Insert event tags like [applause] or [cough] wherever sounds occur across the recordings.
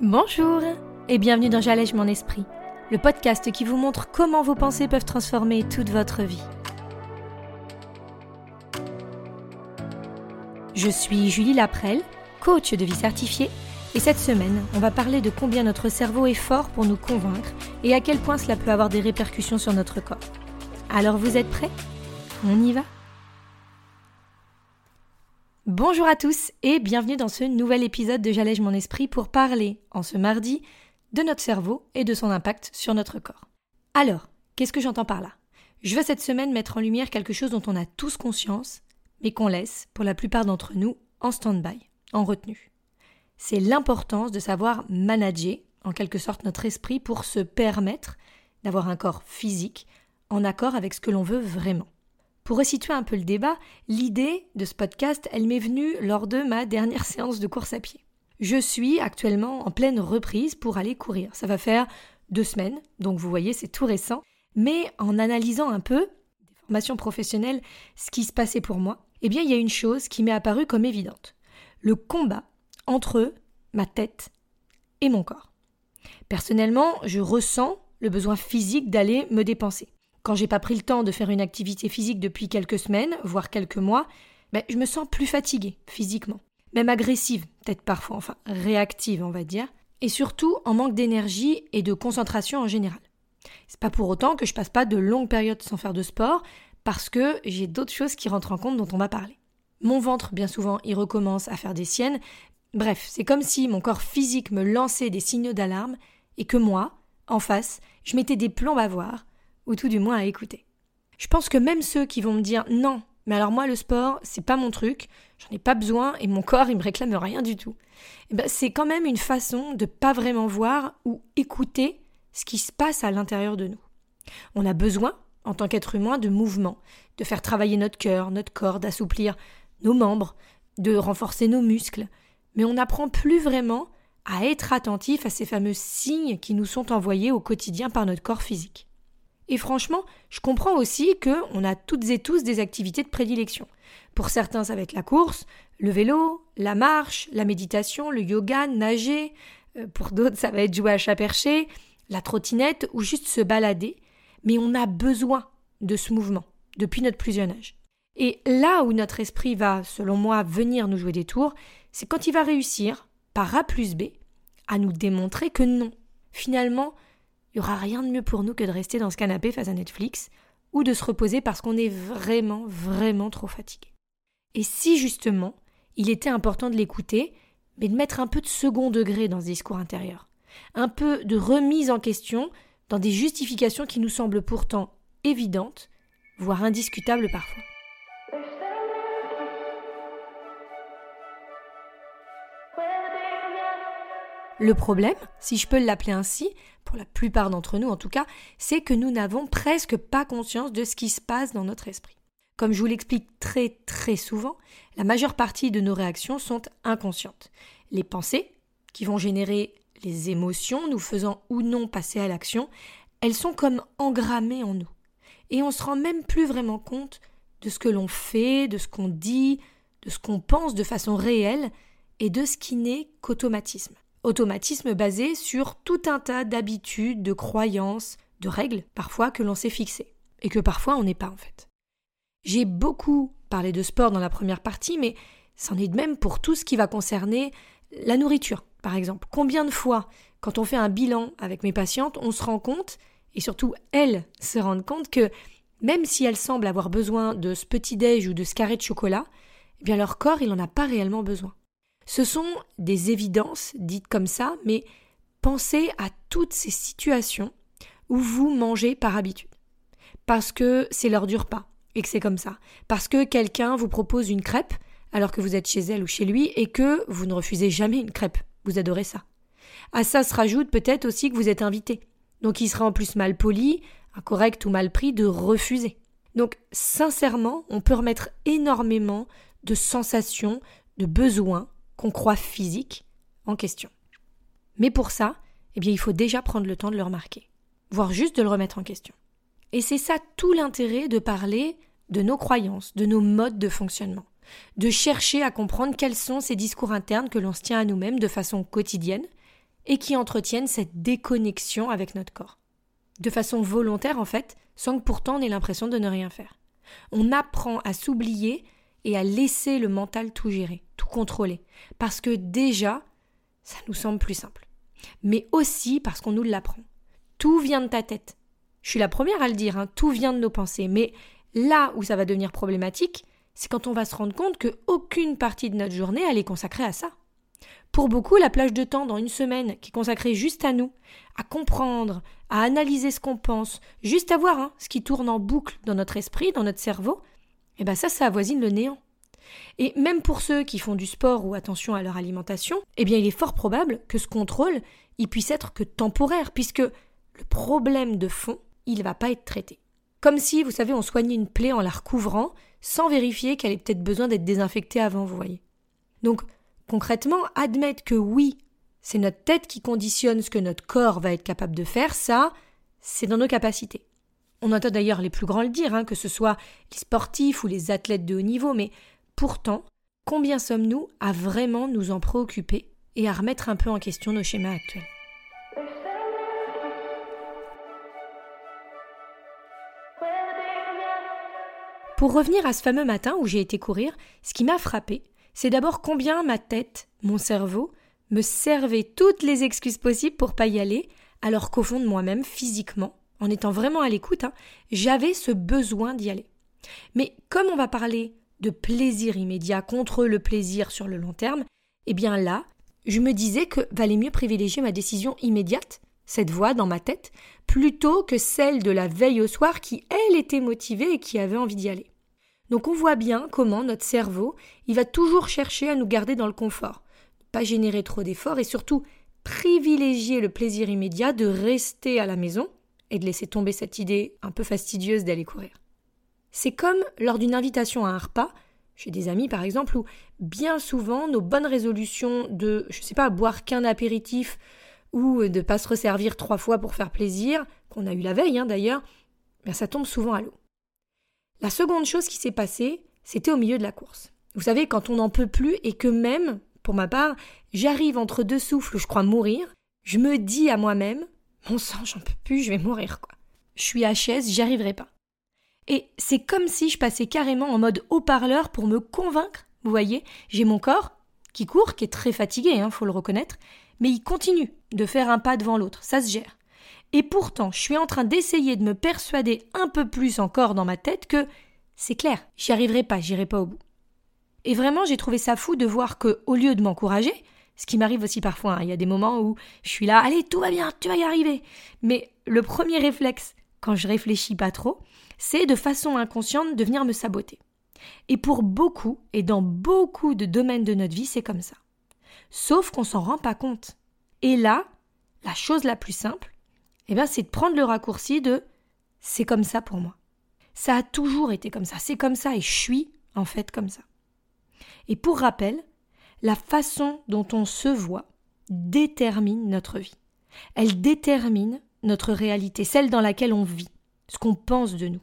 Bonjour et bienvenue dans J'allège mon esprit, le podcast qui vous montre comment vos pensées peuvent transformer toute votre vie. Je suis Julie Laprelle, coach de vie certifiée, et cette semaine, on va parler de combien notre cerveau est fort pour nous convaincre et à quel point cela peut avoir des répercussions sur notre corps. Alors vous êtes prêts? On y va? Bonjour à tous et bienvenue dans ce nouvel épisode de J'allège mon esprit pour parler, en ce mardi, de notre cerveau et de son impact sur notre corps. Alors, qu'est-ce que j'entends par là? Je veux cette semaine mettre en lumière quelque chose dont on a tous conscience, mais qu'on laisse, pour la plupart d'entre nous, en stand-by, en retenue. C'est l'importance de savoir manager, en quelque sorte, notre esprit pour se permettre d'avoir un corps physique en accord avec ce que l'on veut vraiment. Pour resituer un peu le débat, l'idée de ce podcast, elle m'est venue lors de ma dernière [laughs] séance de course à pied. Je suis actuellement en pleine reprise pour aller courir. Ça va faire deux semaines, donc vous voyez, c'est tout récent. Mais en analysant un peu, des formations professionnelles, ce qui se passait pour moi, eh bien, il y a une chose qui m'est apparue comme évidente. Le combat entre ma tête et mon corps. Personnellement, je ressens le besoin physique d'aller me dépenser. Quand j'ai pas pris le temps de faire une activité physique depuis quelques semaines, voire quelques mois, ben, je me sens plus fatiguée physiquement. Même agressive, peut-être parfois, enfin réactive, on va dire. Et surtout en manque d'énergie et de concentration en général. C'est pas pour autant que je passe pas de longues périodes sans faire de sport, parce que j'ai d'autres choses qui rentrent en compte dont on va parler. Mon ventre, bien souvent, il recommence à faire des siennes. Bref, c'est comme si mon corps physique me lançait des signaux d'alarme et que moi, en face, je mettais des plombs à voir ou tout du moins à écouter. Je pense que même ceux qui vont me dire non, mais alors moi le sport, c'est pas mon truc, j'en ai pas besoin et mon corps [laughs] il me réclame rien du tout. Eh ben, c'est quand même une façon de pas vraiment voir ou écouter ce qui se passe à l'intérieur de nous. On a besoin, en tant qu'être humain, de mouvement, de faire travailler notre cœur, notre corps, d'assouplir nos membres, de renforcer nos muscles, mais on n'apprend plus vraiment à être attentif à ces fameux signes qui nous sont envoyés au quotidien par notre corps physique. Et franchement, je comprends aussi qu'on a toutes et tous des activités de prédilection. Pour certains, ça va être la course, le vélo, la marche, la méditation, le yoga, nager. Euh, pour d'autres, ça va être jouer à chat perché, la trottinette ou juste se balader. Mais on a besoin de ce mouvement depuis notre plus jeune âge. Et là où notre esprit va, selon moi, venir nous jouer des tours, c'est quand il va réussir, par A plus B, à nous démontrer que non. Finalement, il n'y aura rien de mieux pour nous que de rester dans ce canapé face à Netflix ou de se reposer parce qu'on est vraiment, vraiment trop fatigué. Et si justement, il était important de l'écouter, mais de mettre un peu de second degré dans ce discours intérieur, un peu de remise en question dans des justifications qui nous semblent pourtant évidentes, voire indiscutables parfois. Le problème, si je peux l'appeler ainsi, pour la plupart d'entre nous en tout cas, c'est que nous n'avons presque pas conscience de ce qui se passe dans notre esprit. Comme je vous l'explique très très souvent, la majeure partie de nos réactions sont inconscientes. Les pensées, qui vont générer les émotions, nous faisant ou non passer à l'action, elles sont comme engrammées en nous. Et on se rend même plus vraiment compte de ce que l'on fait, de ce qu'on dit, de ce qu'on pense de façon réelle, et de ce qui n'est qu'automatisme. Automatisme basé sur tout un tas d'habitudes, de croyances, de règles parfois que l'on s'est fixées et que parfois on n'est pas en fait. J'ai beaucoup parlé de sport dans la première partie, mais c'en est de même pour tout ce qui va concerner la nourriture, par exemple. Combien de fois, quand on fait un bilan avec mes patientes, on se rend compte, et surtout elles se rendent compte que même si elles semblent avoir besoin de ce petit déj ou de ce carré de chocolat, eh bien leur corps il n'en a pas réellement besoin. Ce sont des évidences dites comme ça, mais pensez à toutes ces situations où vous mangez par habitude. Parce que c'est l'heure du repas et que c'est comme ça. Parce que quelqu'un vous propose une crêpe alors que vous êtes chez elle ou chez lui et que vous ne refusez jamais une crêpe. Vous adorez ça. À ça se rajoute peut-être aussi que vous êtes invité. Donc il sera en plus mal poli, incorrect ou mal pris de refuser. Donc sincèrement, on peut remettre énormément de sensations, de besoins qu'on croit physique en question. Mais pour ça, eh bien, il faut déjà prendre le temps de le remarquer, voire juste de le remettre en question. Et c'est ça tout l'intérêt de parler de nos croyances, de nos modes de fonctionnement, de chercher à comprendre quels sont ces discours internes que l'on se tient à nous-mêmes de façon quotidienne et qui entretiennent cette déconnexion avec notre corps. De façon volontaire en fait, sans que pourtant on ait l'impression de ne rien faire. On apprend à s'oublier et à laisser le mental tout gérer, tout contrôler, parce que déjà, ça nous semble plus simple. Mais aussi parce qu'on nous l'apprend. Tout vient de ta tête. Je suis la première à le dire, hein, tout vient de nos pensées, mais là où ça va devenir problématique, c'est quand on va se rendre compte qu'aucune partie de notre journée elle est consacrée à ça. Pour beaucoup, la plage de temps dans une semaine qui est consacrée juste à nous, à comprendre, à analyser ce qu'on pense, juste à voir hein, ce qui tourne en boucle dans notre esprit, dans notre cerveau, eh ben ça, ça avoisine le néant. Et même pour ceux qui font du sport ou attention à leur alimentation, eh bien il est fort probable que ce contrôle, il puisse être que temporaire, puisque le problème de fond, il ne va pas être traité. Comme si, vous savez, on soignait une plaie en la recouvrant, sans vérifier qu'elle ait peut-être besoin d'être désinfectée avant, vous voyez. Donc, concrètement, admettre que oui, c'est notre tête qui conditionne ce que notre corps va être capable de faire, ça, c'est dans nos capacités. On entend d'ailleurs les plus grands le dire, hein, que ce soit les sportifs ou les athlètes de haut niveau, mais pourtant, combien sommes-nous à vraiment nous en préoccuper et à remettre un peu en question nos schémas actuels? Pour revenir à ce fameux matin où j'ai été courir, ce qui m'a frappé, c'est d'abord combien ma tête, mon cerveau, me servait toutes les excuses possibles pour pas y aller, alors qu'au fond de moi-même, physiquement, en étant vraiment à l'écoute, hein, j'avais ce besoin d'y aller. Mais comme on va parler de plaisir immédiat contre le plaisir sur le long terme, eh bien là, je me disais que valait mieux privilégier ma décision immédiate, cette voix dans ma tête, plutôt que celle de la veille au soir qui, elle, était motivée et qui avait envie d'y aller. Donc on voit bien comment notre cerveau, il va toujours chercher à nous garder dans le confort, pas générer trop d'efforts et surtout privilégier le plaisir immédiat de rester à la maison et de laisser tomber cette idée un peu fastidieuse d'aller courir. C'est comme lors d'une invitation à un repas, chez des amis par exemple, où bien souvent nos bonnes résolutions de, je sais pas, boire qu'un apéritif ou de pas se resservir trois fois pour faire plaisir, qu'on a eu la veille hein, d'ailleurs, ben ça tombe souvent à l'eau. La seconde chose qui s'est passée, c'était au milieu de la course. Vous savez, quand on n'en peut plus et que même, pour ma part, j'arrive entre deux souffles, je crois mourir, je me dis à moi-même, mon sang, j'en peux plus, je vais mourir, quoi. Je suis à chaise, j'y arriverai pas. Et c'est comme si je passais carrément en mode haut-parleur pour me convaincre. Vous voyez, j'ai mon corps qui court, qui est très fatigué, hein, faut le reconnaître, mais il continue de faire un pas devant l'autre, ça se gère. Et pourtant, je suis en train d'essayer de me persuader un peu plus encore dans ma tête que c'est clair, j'y arriverai pas, j'irai pas au bout. Et vraiment, j'ai trouvé ça fou de voir que, au lieu de m'encourager, ce qui m'arrive aussi parfois, hein, il y a des moments où je suis là, allez, tout va bien, tu vas y arriver. Mais le premier réflexe, quand je réfléchis pas trop, c'est de façon inconsciente de venir me saboter. Et pour beaucoup, et dans beaucoup de domaines de notre vie, c'est comme ça. Sauf qu'on s'en rend pas compte. Et là, la chose la plus simple, eh ben, c'est de prendre le raccourci de c'est comme ça pour moi. Ça a toujours été comme ça, c'est comme ça et je suis en fait comme ça. Et pour rappel, la façon dont on se voit détermine notre vie. Elle détermine notre réalité, celle dans laquelle on vit, ce qu'on pense de nous.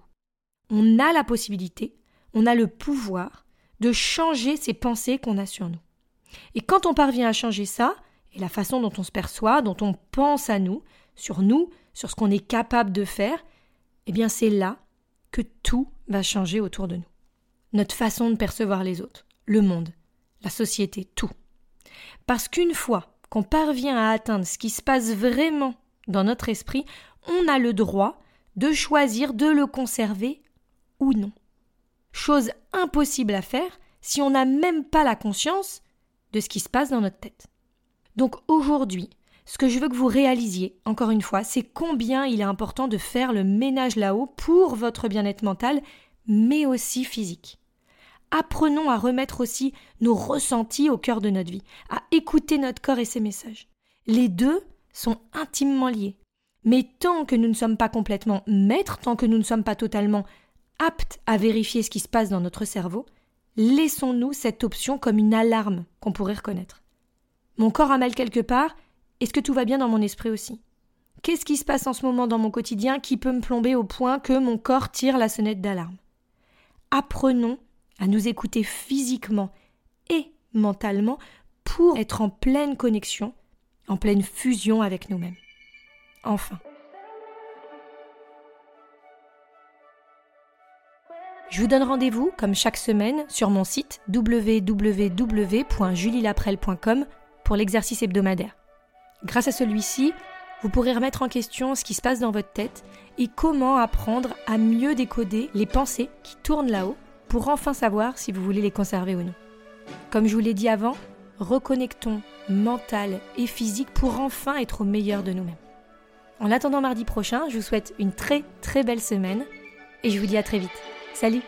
On a la possibilité, on a le pouvoir de changer ces pensées qu'on a sur nous. Et quand on parvient à changer ça, et la façon dont on se perçoit, dont on pense à nous, sur nous, sur ce qu'on est capable de faire, eh bien c'est là que tout va changer autour de nous. Notre façon de percevoir les autres, le monde, la société, tout. Parce qu'une fois qu'on parvient à atteindre ce qui se passe vraiment dans notre esprit, on a le droit de choisir de le conserver ou non. Chose impossible à faire si on n'a même pas la conscience de ce qui se passe dans notre tête. Donc aujourd'hui, ce que je veux que vous réalisiez, encore une fois, c'est combien il est important de faire le ménage là-haut pour votre bien-être mental, mais aussi physique. Apprenons à remettre aussi nos ressentis au cœur de notre vie, à écouter notre corps et ses messages. Les deux sont intimement liés. Mais tant que nous ne sommes pas complètement maîtres, tant que nous ne sommes pas totalement aptes à vérifier ce qui se passe dans notre cerveau, laissons-nous cette option comme une alarme qu'on pourrait reconnaître. Mon corps a mal quelque part, est-ce que tout va bien dans mon esprit aussi? Qu'est-ce qui se passe en ce moment dans mon quotidien qui peut me plomber au point que mon corps tire la sonnette d'alarme? Apprenons à nous écouter physiquement et mentalement pour être en pleine connexion en pleine fusion avec nous-mêmes. Enfin. Je vous donne rendez-vous, comme chaque semaine, sur mon site www.julielaprel.com pour l'exercice hebdomadaire. Grâce à celui-ci, vous pourrez remettre en question ce qui se passe dans votre tête et comment apprendre à mieux décoder les pensées qui tournent là-haut pour enfin savoir si vous voulez les conserver ou non. Comme je vous l'ai dit avant, reconnectons mental et physique pour enfin être au meilleur de nous-mêmes. En attendant mardi prochain, je vous souhaite une très très belle semaine et je vous dis à très vite. Salut